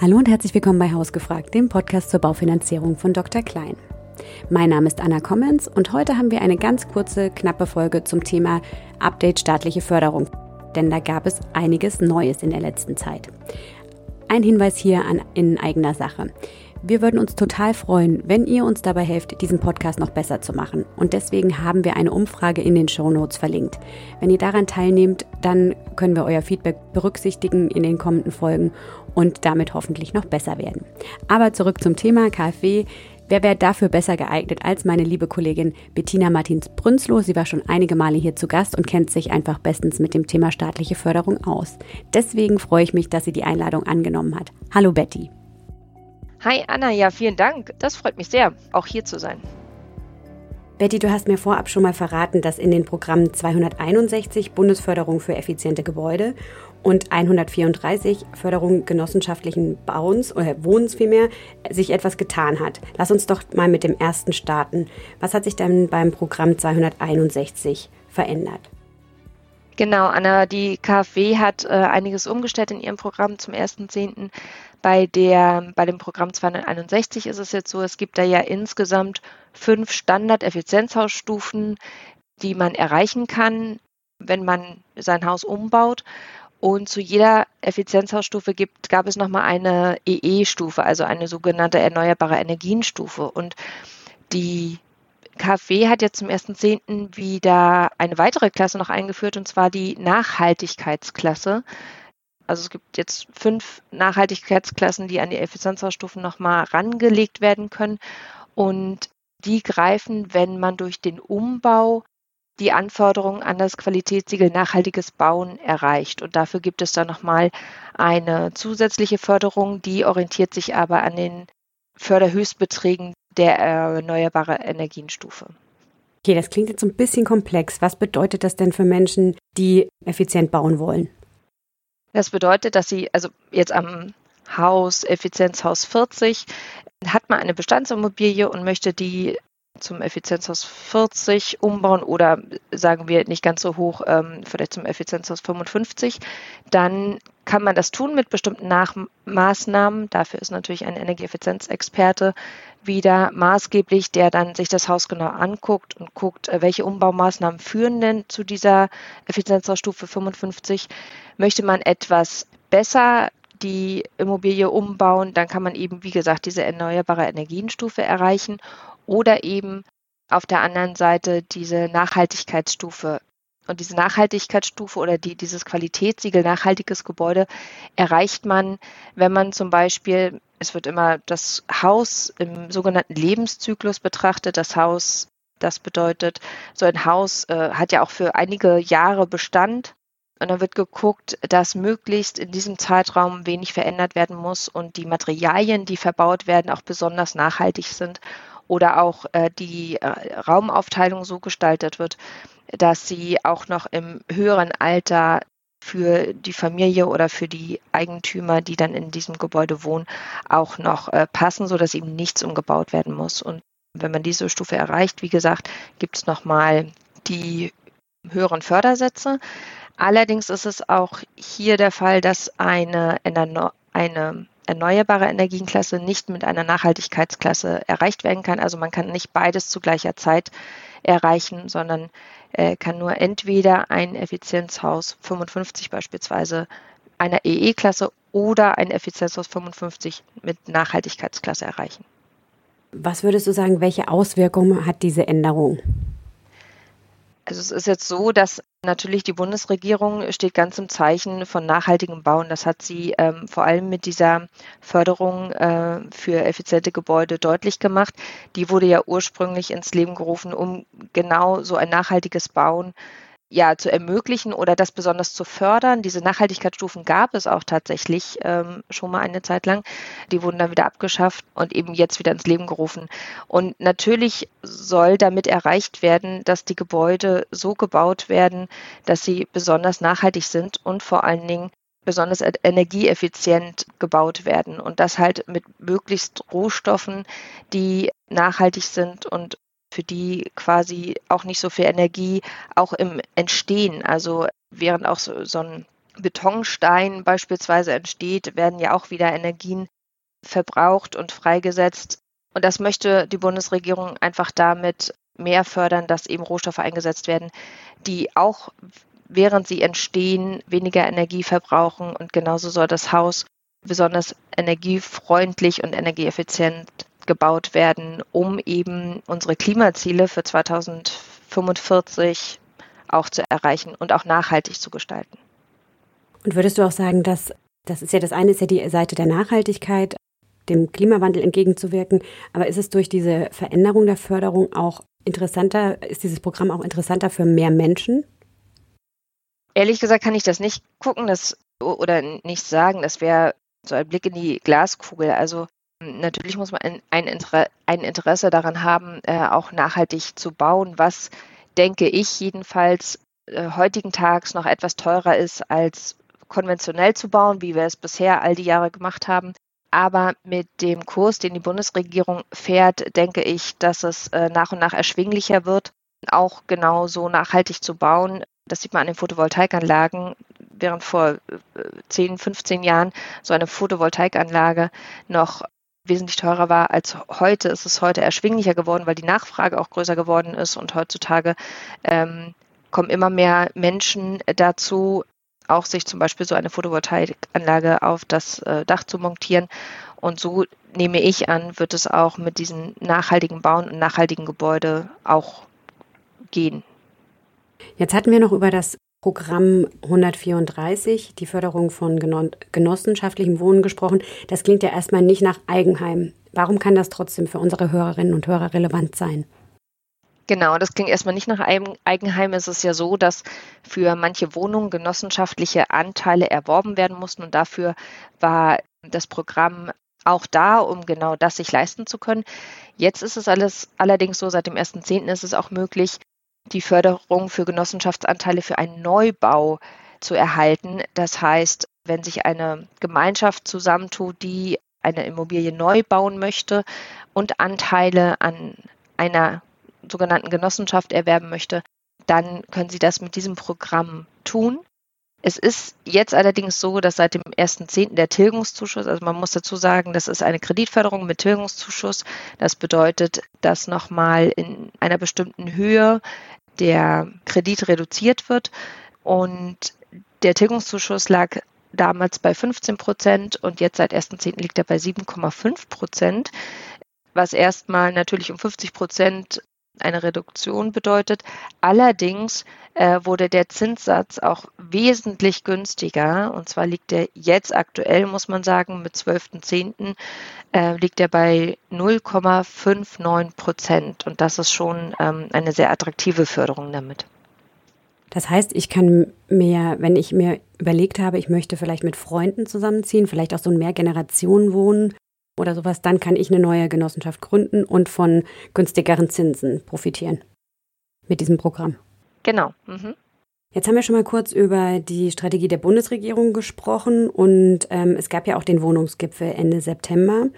Hallo und herzlich willkommen bei Hausgefragt, dem Podcast zur Baufinanzierung von Dr. Klein. Mein Name ist Anna Kommens und heute haben wir eine ganz kurze, knappe Folge zum Thema Update staatliche Förderung. Denn da gab es einiges Neues in der letzten Zeit. Ein Hinweis hier an, in eigener Sache. Wir würden uns total freuen, wenn ihr uns dabei helft, diesen Podcast noch besser zu machen. Und deswegen haben wir eine Umfrage in den Show Notes verlinkt. Wenn ihr daran teilnehmt, dann können wir euer Feedback berücksichtigen in den kommenden Folgen und damit hoffentlich noch besser werden. Aber zurück zum Thema KfW. Wer wäre dafür besser geeignet als meine liebe Kollegin Bettina Martins-Brünzloh? Sie war schon einige Male hier zu Gast und kennt sich einfach bestens mit dem Thema staatliche Förderung aus. Deswegen freue ich mich, dass sie die Einladung angenommen hat. Hallo Betty. Hi Anna, ja, vielen Dank. Das freut mich sehr, auch hier zu sein. Betty, du hast mir vorab schon mal verraten, dass in den Programmen 261 Bundesförderung für effiziente Gebäude und 134 Förderung genossenschaftlichen Bauens oder Wohnens vielmehr sich etwas getan hat. Lass uns doch mal mit dem ersten starten. Was hat sich denn beim Programm 261 verändert? Genau, Anna, die KfW hat äh, einiges umgestellt in ihrem Programm zum 1.10. Bei, bei dem Programm 261 ist es jetzt so, es gibt da ja insgesamt fünf Standard-Effizienzhausstufen, die man erreichen kann, wenn man sein Haus umbaut. Und zu jeder Effizienzhausstufe gibt, gab es nochmal eine EE-Stufe, also eine sogenannte erneuerbare Energienstufe. Und die KfW hat jetzt zum 1.10. wieder eine weitere Klasse noch eingeführt, und zwar die Nachhaltigkeitsklasse. Also es gibt jetzt fünf Nachhaltigkeitsklassen, die an die Effizienzhausstufen nochmal rangelegt werden können. Und die greifen, wenn man durch den Umbau die Anforderungen an das Qualitätssiegel nachhaltiges Bauen erreicht. Und dafür gibt es dann nochmal eine zusätzliche Förderung, die orientiert sich aber an den Förderhöchstbeträgen der erneuerbaren Energienstufe. Okay, das klingt jetzt ein bisschen komplex. Was bedeutet das denn für Menschen, die effizient bauen wollen? Das bedeutet, dass Sie also jetzt am Haus, Effizienzhaus 40, hat man eine Bestandsimmobilie und möchte die zum Effizienzhaus 40 umbauen oder sagen wir nicht ganz so hoch, ähm, vielleicht zum Effizienzhaus 55, dann kann man das tun mit bestimmten Nachmaßnahmen. Dafür ist natürlich ein Energieeffizienzexperte wieder maßgeblich, der dann sich das Haus genau anguckt und guckt, äh, welche Umbaumaßnahmen führen denn zu dieser Effizienzhausstufe 55. Möchte man etwas besser die Immobilie umbauen, dann kann man eben, wie gesagt, diese erneuerbare Energienstufe erreichen oder eben auf der anderen Seite diese Nachhaltigkeitsstufe. Und diese Nachhaltigkeitsstufe oder die, dieses Qualitätssiegel nachhaltiges Gebäude erreicht man, wenn man zum Beispiel, es wird immer das Haus im sogenannten Lebenszyklus betrachtet. Das Haus, das bedeutet, so ein Haus äh, hat ja auch für einige Jahre Bestand und dann wird geguckt, dass möglichst in diesem Zeitraum wenig verändert werden muss und die Materialien, die verbaut werden, auch besonders nachhaltig sind oder auch äh, die äh, Raumaufteilung so gestaltet wird, dass sie auch noch im höheren Alter für die Familie oder für die Eigentümer, die dann in diesem Gebäude wohnen, auch noch äh, passen, sodass eben nichts umgebaut werden muss. Und wenn man diese Stufe erreicht, wie gesagt, gibt es nochmal die höheren Fördersätze. Allerdings ist es auch hier der Fall, dass eine, eine erneuerbare Energienklasse nicht mit einer Nachhaltigkeitsklasse erreicht werden kann. Also man kann nicht beides zu gleicher Zeit erreichen, sondern äh, kann nur entweder ein Effizienzhaus 55 beispielsweise einer EE-Klasse oder ein Effizienzhaus 55 mit Nachhaltigkeitsklasse erreichen. Was würdest du sagen, welche Auswirkungen hat diese Änderung? Also es ist jetzt so, dass natürlich die Bundesregierung steht ganz im Zeichen von nachhaltigem Bauen. Das hat sie ähm, vor allem mit dieser Förderung äh, für effiziente Gebäude deutlich gemacht. Die wurde ja ursprünglich ins Leben gerufen, um genau so ein nachhaltiges Bauen ja, zu ermöglichen oder das besonders zu fördern. Diese Nachhaltigkeitsstufen gab es auch tatsächlich ähm, schon mal eine Zeit lang. Die wurden dann wieder abgeschafft und eben jetzt wieder ins Leben gerufen. Und natürlich soll damit erreicht werden, dass die Gebäude so gebaut werden, dass sie besonders nachhaltig sind und vor allen Dingen besonders energieeffizient gebaut werden und das halt mit möglichst Rohstoffen, die nachhaltig sind und für die quasi auch nicht so viel Energie auch im Entstehen, also während auch so, so ein Betonstein beispielsweise entsteht, werden ja auch wieder Energien verbraucht und freigesetzt. Und das möchte die Bundesregierung einfach damit mehr fördern, dass eben Rohstoffe eingesetzt werden, die auch während sie entstehen weniger Energie verbrauchen. Und genauso soll das Haus besonders energiefreundlich und energieeffizient gebaut werden, um eben unsere Klimaziele für 2045 auch zu erreichen und auch nachhaltig zu gestalten. Und würdest du auch sagen, dass das ist ja das eine ist ja die Seite der Nachhaltigkeit, dem Klimawandel entgegenzuwirken, aber ist es durch diese Veränderung der Förderung auch interessanter, ist dieses Programm auch interessanter für mehr Menschen? Ehrlich gesagt kann ich das nicht gucken, das oder nicht sagen, das wäre so ein Blick in die Glaskugel. Also natürlich muss man ein, ein, Inter ein Interesse daran haben, äh, auch nachhaltig zu bauen, was denke ich jedenfalls äh, heutigen Tags noch etwas teurer ist als konventionell zu bauen, wie wir es bisher all die Jahre gemacht haben. Aber mit dem Kurs, den die Bundesregierung fährt, denke ich, dass es äh, nach und nach erschwinglicher wird, auch genau so nachhaltig zu bauen. Das sieht man an den Photovoltaikanlagen. Während vor 10, äh, 15 Jahren so eine Photovoltaikanlage noch wesentlich teurer war als heute, ist es heute erschwinglicher geworden, weil die Nachfrage auch größer geworden ist und heutzutage ähm, kommen immer mehr Menschen dazu, auch sich zum Beispiel so eine Photovoltaikanlage auf das äh, Dach zu montieren. Und so nehme ich an, wird es auch mit diesen nachhaltigen Bauen und nachhaltigen Gebäude auch gehen. Jetzt hatten wir noch über das Programm 134, die Förderung von genossenschaftlichem Wohnen gesprochen. Das klingt ja erstmal nicht nach Eigenheim. Warum kann das trotzdem für unsere Hörerinnen und Hörer relevant sein? Genau, das klingt erstmal nicht nach Eigenheim. Es ist ja so, dass für manche Wohnungen genossenschaftliche Anteile erworben werden mussten und dafür war das Programm auch da, um genau das sich leisten zu können. Jetzt ist es alles allerdings so, seit dem 1.10. ist es auch möglich, die Förderung für Genossenschaftsanteile für einen Neubau zu erhalten. Das heißt, wenn sich eine Gemeinschaft zusammentut, die eine Immobilie neu bauen möchte und Anteile an einer sogenannten Genossenschaft erwerben möchte, dann können Sie das mit diesem Programm tun. Es ist jetzt allerdings so, dass seit dem 1.10. der Tilgungszuschuss, also man muss dazu sagen, das ist eine Kreditförderung mit Tilgungszuschuss. Das bedeutet, dass nochmal in einer bestimmten Höhe der Kredit reduziert wird. Und der Tilgungszuschuss lag damals bei 15 Prozent und jetzt seit 1.10. liegt er bei 7,5 Prozent, was erstmal natürlich um 50 Prozent eine Reduktion bedeutet. Allerdings äh, wurde der Zinssatz auch wesentlich günstiger. Und zwar liegt er jetzt aktuell, muss man sagen, mit 12.10. Äh, liegt er bei 0,59 Prozent. Und das ist schon ähm, eine sehr attraktive Förderung damit. Das heißt, ich kann mir, wenn ich mir überlegt habe, ich möchte vielleicht mit Freunden zusammenziehen, vielleicht auch so ein Mehrgenerationen-Wohnen, oder sowas, dann kann ich eine neue Genossenschaft gründen und von günstigeren Zinsen profitieren mit diesem Programm. Genau. Mhm. Jetzt haben wir schon mal kurz über die Strategie der Bundesregierung gesprochen und ähm, es gab ja auch den Wohnungsgipfel Ende September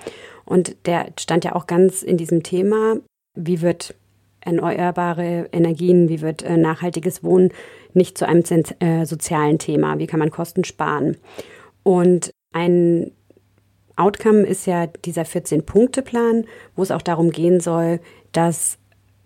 und der stand ja auch ganz in diesem Thema, wie wird erneuerbare Energien, wie wird äh, nachhaltiges Wohnen nicht zu einem äh, sozialen Thema, wie kann man Kosten sparen. Und ein Outcome ist ja dieser 14-Punkte-Plan, wo es auch darum gehen soll, dass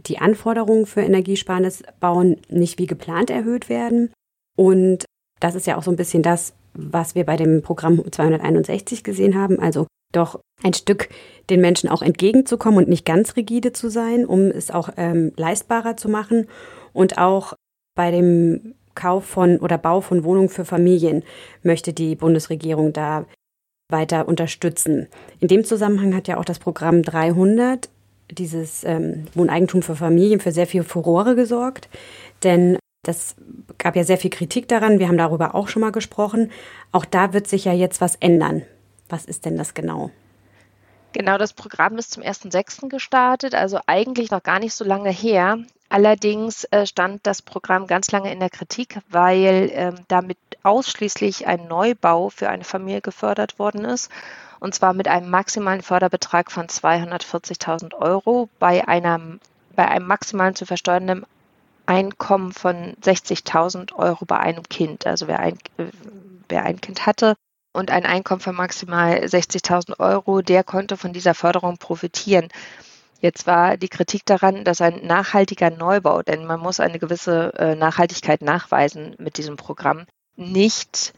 die Anforderungen für energiesparendes Bauen nicht wie geplant erhöht werden. Und das ist ja auch so ein bisschen das, was wir bei dem Programm 261 gesehen haben. Also doch ein Stück den Menschen auch entgegenzukommen und nicht ganz rigide zu sein, um es auch ähm, leistbarer zu machen. Und auch bei dem Kauf von oder Bau von Wohnungen für Familien möchte die Bundesregierung da weiter unterstützen. In dem Zusammenhang hat ja auch das Programm 300, dieses ähm, Wohneigentum für Familien, für sehr viel Furore gesorgt. Denn das gab ja sehr viel Kritik daran. Wir haben darüber auch schon mal gesprochen. Auch da wird sich ja jetzt was ändern. Was ist denn das genau? Genau, das Programm ist zum 1.6. gestartet, also eigentlich noch gar nicht so lange her. Allerdings äh, stand das Programm ganz lange in der Kritik, weil ähm, damit ausschließlich ein Neubau für eine Familie gefördert worden ist. Und zwar mit einem maximalen Förderbetrag von 240.000 Euro bei, einer, bei einem maximalen zu versteuernden Einkommen von 60.000 Euro bei einem Kind. Also wer ein, wer ein Kind hatte und ein Einkommen von maximal 60.000 Euro, der konnte von dieser Förderung profitieren. Jetzt war die Kritik daran, dass ein nachhaltiger Neubau, denn man muss eine gewisse äh, Nachhaltigkeit nachweisen mit diesem Programm, nicht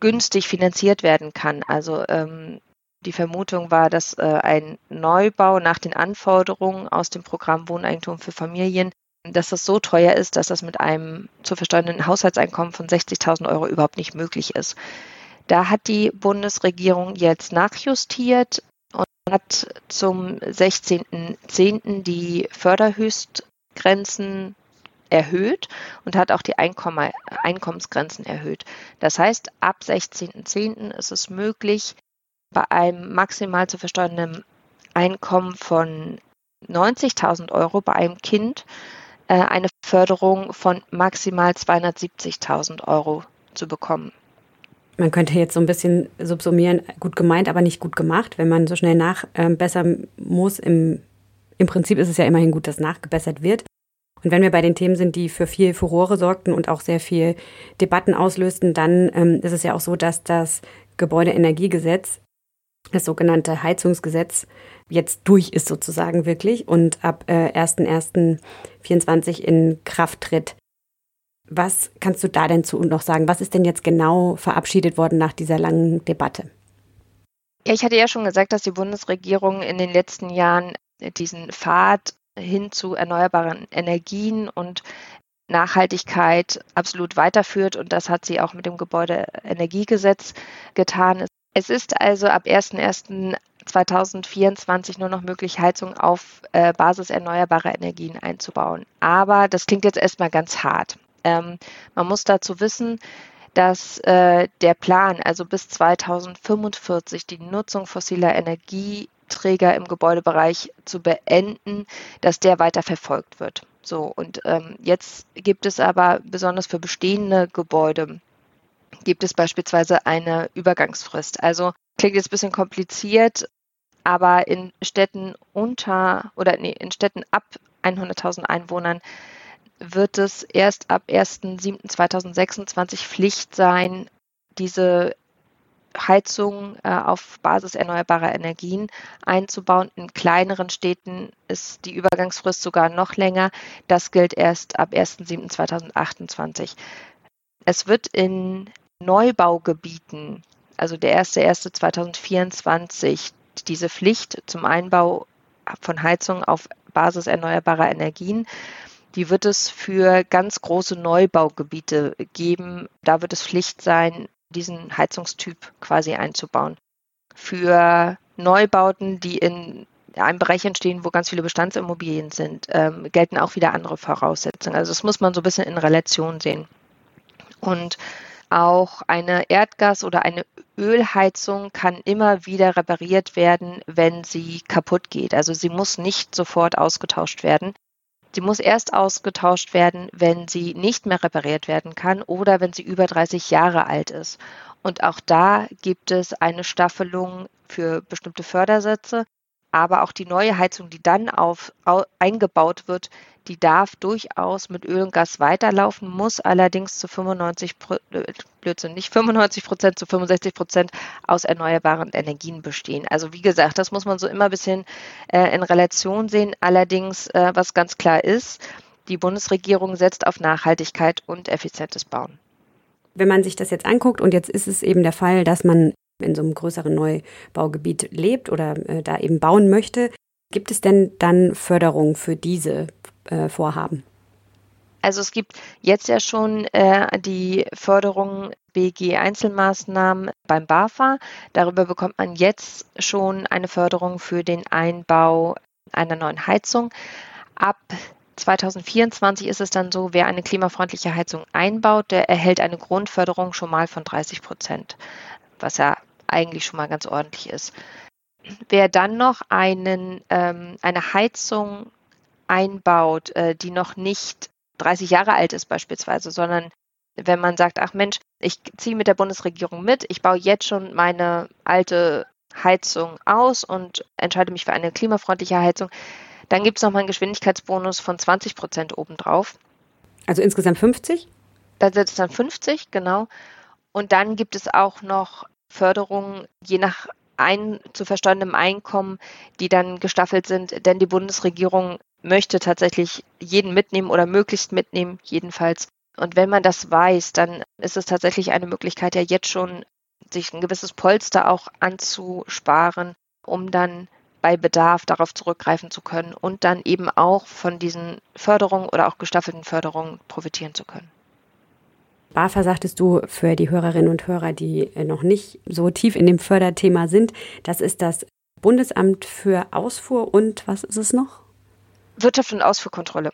günstig finanziert werden kann. Also ähm, die Vermutung war, dass äh, ein Neubau nach den Anforderungen aus dem Programm Wohneigentum für Familien, dass das so teuer ist, dass das mit einem zu versteuernden Haushaltseinkommen von 60.000 Euro überhaupt nicht möglich ist. Da hat die Bundesregierung jetzt nachjustiert hat zum 16.10. die Förderhöchstgrenzen erhöht und hat auch die Einkommen, Einkommensgrenzen erhöht. Das heißt, ab 16.10. ist es möglich, bei einem maximal zu versteuernden Einkommen von 90.000 Euro bei einem Kind äh, eine Förderung von maximal 270.000 Euro zu bekommen man könnte jetzt so ein bisschen subsumieren, gut gemeint, aber nicht gut gemacht, wenn man so schnell nachbessern äh, muss. Im, Im Prinzip ist es ja immerhin gut, dass nachgebessert wird. Und wenn wir bei den Themen sind, die für viel Furore sorgten und auch sehr viel Debatten auslösten, dann ähm, ist es ja auch so, dass das Gebäudeenergiegesetz, das sogenannte Heizungsgesetz, jetzt durch ist sozusagen wirklich und ab äh, 1.1.24 in Kraft tritt. Was kannst du da denn zu noch sagen? Was ist denn jetzt genau verabschiedet worden nach dieser langen Debatte? Ja, ich hatte ja schon gesagt, dass die Bundesregierung in den letzten Jahren diesen Pfad hin zu erneuerbaren Energien und Nachhaltigkeit absolut weiterführt und das hat sie auch mit dem Gebäudeenergiegesetz getan. Es ist also ab 01.01.2024 nur noch möglich, Heizung auf äh, Basis erneuerbarer Energien einzubauen. Aber das klingt jetzt erstmal ganz hart. Ähm, man muss dazu wissen, dass äh, der Plan, also bis 2045 die Nutzung fossiler Energieträger im Gebäudebereich zu beenden, dass der weiter verfolgt wird. So, und ähm, jetzt gibt es aber besonders für bestehende Gebäude, gibt es beispielsweise eine Übergangsfrist. Also klingt jetzt ein bisschen kompliziert, aber in Städten unter oder nee, in Städten ab 100.000 Einwohnern wird es erst ab 1.7.2026 Pflicht sein, diese Heizung äh, auf Basis erneuerbarer Energien einzubauen. In kleineren Städten ist die Übergangsfrist sogar noch länger. Das gilt erst ab 1.7.2028. Es wird in Neubaugebieten, also der 1.1.2024, diese Pflicht zum Einbau von Heizung auf Basis erneuerbarer Energien die wird es für ganz große Neubaugebiete geben. Da wird es Pflicht sein, diesen Heizungstyp quasi einzubauen. Für Neubauten, die in einem Bereich entstehen, wo ganz viele Bestandsimmobilien sind, ähm, gelten auch wieder andere Voraussetzungen. Also das muss man so ein bisschen in Relation sehen. Und auch eine Erdgas- oder eine Ölheizung kann immer wieder repariert werden, wenn sie kaputt geht. Also sie muss nicht sofort ausgetauscht werden. Sie muss erst ausgetauscht werden, wenn sie nicht mehr repariert werden kann oder wenn sie über 30 Jahre alt ist. Und auch da gibt es eine Staffelung für bestimmte Fördersätze. Aber auch die neue Heizung, die dann auf, au, eingebaut wird, die darf durchaus mit Öl und Gas weiterlaufen, muss allerdings zu 95%, äh, Blödsinn, nicht 95 Prozent, zu 65 Prozent aus erneuerbaren Energien bestehen. Also wie gesagt, das muss man so immer ein bisschen äh, in Relation sehen. Allerdings, äh, was ganz klar ist, die Bundesregierung setzt auf Nachhaltigkeit und effizientes Bauen. Wenn man sich das jetzt anguckt und jetzt ist es eben der Fall, dass man in so einem größeren Neubaugebiet lebt oder äh, da eben bauen möchte, gibt es denn dann Förderung für diese äh, vorhaben? Also es gibt jetzt ja schon äh, die Förderung BG Einzelmaßnahmen beim BAFA. Darüber bekommt man jetzt schon eine Förderung für den Einbau einer neuen Heizung. Ab 2024 ist es dann so, wer eine klimafreundliche Heizung einbaut, der erhält eine Grundförderung schon mal von 30 Prozent, was ja eigentlich schon mal ganz ordentlich ist. Wer dann noch einen, ähm, eine Heizung einbaut, äh, die noch nicht 30 Jahre alt ist beispielsweise, sondern wenn man sagt, ach Mensch, ich ziehe mit der Bundesregierung mit, ich baue jetzt schon meine alte Heizung aus und entscheide mich für eine klimafreundliche Heizung, dann gibt es nochmal einen Geschwindigkeitsbonus von 20 Prozent obendrauf. Also insgesamt 50? Da sind es dann 50, genau. Und dann gibt es auch noch Förderungen, je nach ein zu versteuerndem Einkommen, die dann gestaffelt sind, denn die Bundesregierung möchte tatsächlich jeden mitnehmen oder möglichst mitnehmen, jedenfalls. Und wenn man das weiß, dann ist es tatsächlich eine Möglichkeit, ja jetzt schon sich ein gewisses Polster auch anzusparen, um dann bei Bedarf darauf zurückgreifen zu können und dann eben auch von diesen Förderungen oder auch gestaffelten Förderungen profitieren zu können. BAFA sagtest du für die Hörerinnen und Hörer, die noch nicht so tief in dem Förderthema sind, das ist das Bundesamt für Ausfuhr und was ist es noch? Wirtschaft und Ausfuhrkontrolle.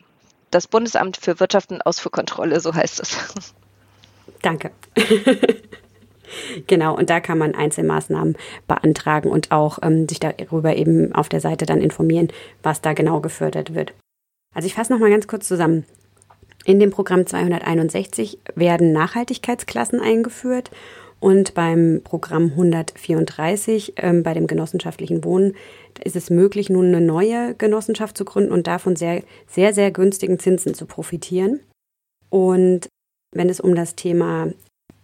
Das Bundesamt für Wirtschaft und Ausfuhrkontrolle, so heißt es. Danke. genau, und da kann man Einzelmaßnahmen beantragen und auch ähm, sich darüber eben auf der Seite dann informieren, was da genau gefördert wird. Also ich fasse nochmal ganz kurz zusammen. In dem Programm 261 werden Nachhaltigkeitsklassen eingeführt und beim Programm 134, ähm, bei dem genossenschaftlichen Wohnen, ist es möglich, nun eine neue Genossenschaft zu gründen und davon sehr, sehr, sehr günstigen Zinsen zu profitieren. Und wenn es um das Thema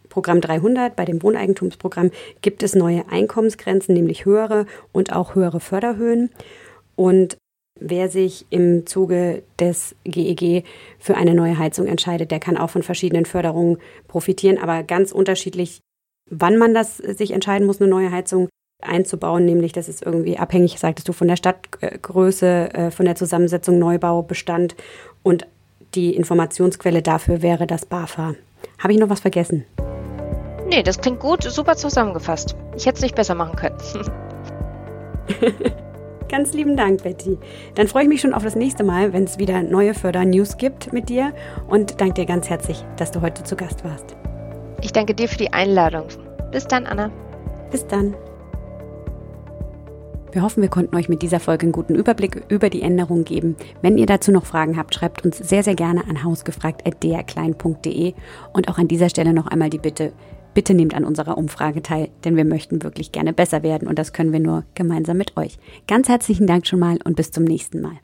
Programm 300, bei dem Wohneigentumsprogramm, gibt es neue Einkommensgrenzen, nämlich höhere und auch höhere Förderhöhen. Und Wer sich im Zuge des GEG e für eine neue Heizung entscheidet, der kann auch von verschiedenen Förderungen profitieren, aber ganz unterschiedlich, wann man das sich entscheiden muss, eine neue Heizung einzubauen, nämlich das ist irgendwie abhängig, sagtest du, von der Stadtgröße, äh, von der Zusammensetzung Neubau, Bestand und die Informationsquelle dafür wäre das BAFA. Habe ich noch was vergessen? Nee, das klingt gut, super zusammengefasst. Ich hätte es nicht besser machen können. Ganz lieben Dank, Betty. Dann freue ich mich schon auf das nächste Mal, wenn es wieder neue Förder-News gibt mit dir und danke dir ganz herzlich, dass du heute zu Gast warst. Ich danke dir für die Einladung. Bis dann, Anna. Bis dann. Wir hoffen, wir konnten euch mit dieser Folge einen guten Überblick über die Änderungen geben. Wenn ihr dazu noch Fragen habt, schreibt uns sehr, sehr gerne an hausgefragt.drklein.de und auch an dieser Stelle noch einmal die Bitte, Bitte nehmt an unserer Umfrage teil, denn wir möchten wirklich gerne besser werden und das können wir nur gemeinsam mit euch. Ganz herzlichen Dank schon mal und bis zum nächsten Mal.